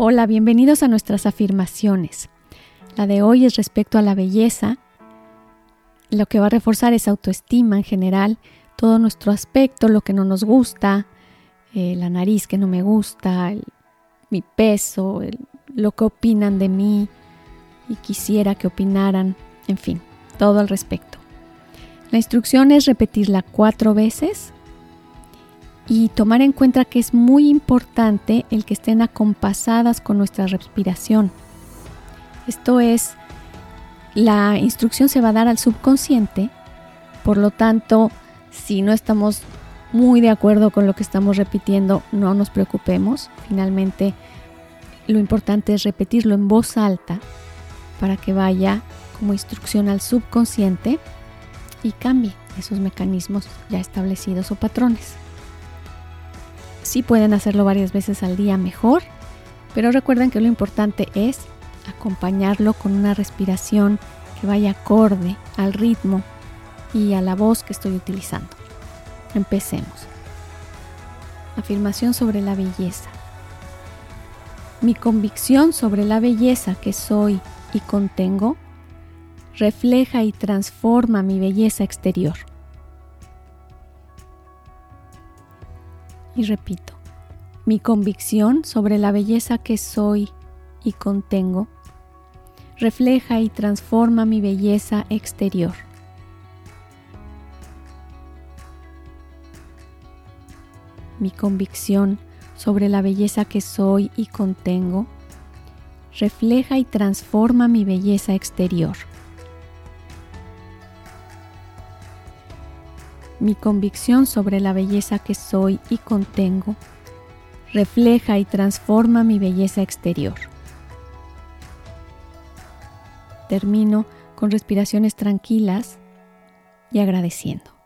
Hola, bienvenidos a nuestras afirmaciones. La de hoy es respecto a la belleza. Lo que va a reforzar es autoestima en general, todo nuestro aspecto, lo que no nos gusta, eh, la nariz que no me gusta, mi peso, lo que opinan de mí y quisiera que opinaran, en fin, todo al respecto. La instrucción es repetirla cuatro veces y tomar en cuenta que es muy importante el que estén acompasadas con nuestra respiración. Esto es, la instrucción se va a dar al subconsciente, por lo tanto, si no estamos muy de acuerdo con lo que estamos repitiendo, no nos preocupemos. Finalmente, lo importante es repetirlo en voz alta para que vaya como instrucción al subconsciente y cambie esos mecanismos ya establecidos o patrones. Si pueden hacerlo varias veces al día mejor, pero recuerden que lo importante es acompañarlo con una respiración que vaya acorde al ritmo y a la voz que estoy utilizando. Empecemos. Afirmación sobre la belleza. Mi convicción sobre la belleza que soy y contengo refleja y transforma mi belleza exterior. Y repito, mi convicción sobre la belleza que soy y contengo refleja y transforma mi belleza exterior. Mi convicción sobre la belleza que soy y contengo refleja y transforma mi belleza exterior. Mi convicción sobre la belleza que soy y contengo refleja y transforma mi belleza exterior. Termino con respiraciones tranquilas y agradeciendo.